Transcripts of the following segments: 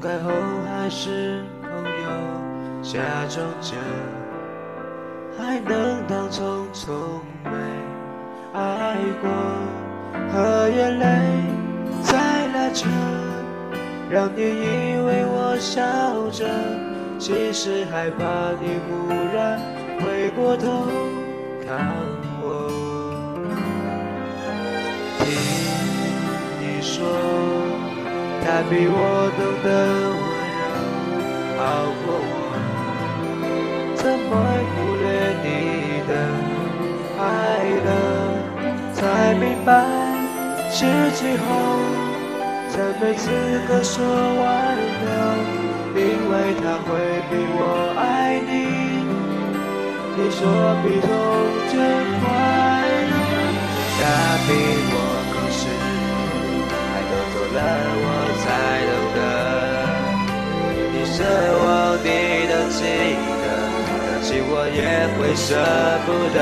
分开后还是朋友。假装着还能当做从没爱过和眼泪在拉扯让你以为我笑着其实害怕你忽然回过头看我听你说他比我懂得温柔好过我，怎么忽略你的爱呢？才明白，失去后才没资格说挽留，因为他会比我爱你。你说比从前快乐，他比我更失落，爱都走了我记得，可惜我也会舍不得。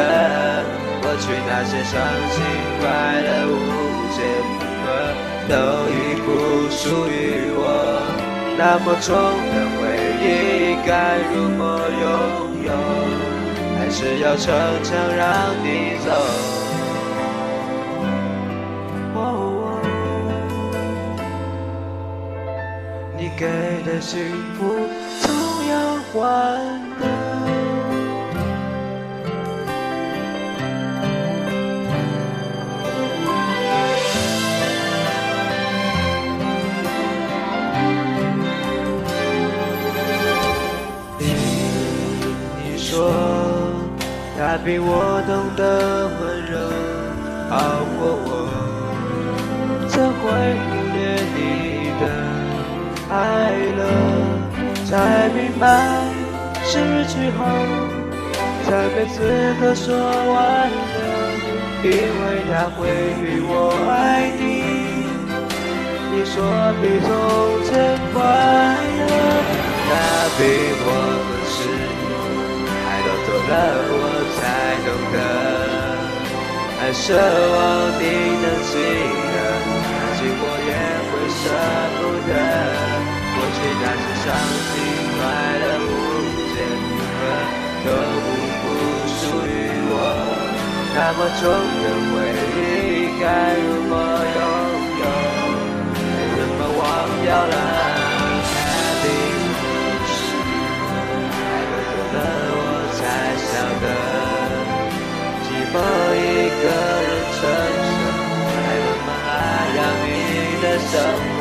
过去那些伤心、快乐、无解和，都已不属于我。那么重的回忆，该如何拥有？还是要逞强让你走？你给的幸福总要还的。听你说，他比我懂得温柔。好过我，怎会忽略你的爱了？才明白，失去后才没资格说挽留，因为他会比我爱你。你说比从前快乐。他比我更失落，爱都走了我才懂得，还奢望你能记得，可惜我也会舍不得。那么重的回忆，该如何拥有？该怎么忘掉了？我才晓得，寂寞一个人承受，还慢慢爱上你的生活。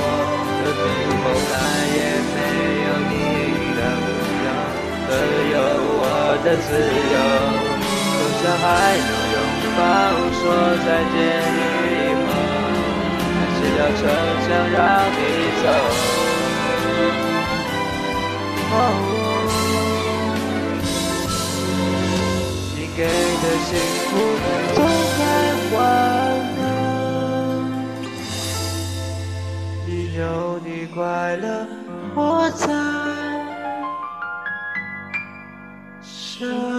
可是后来也没有你的温柔，只有我的自由。就像还能抱说再见以后还是要逞强让你走你给的幸福我总该还给你有你快乐我在这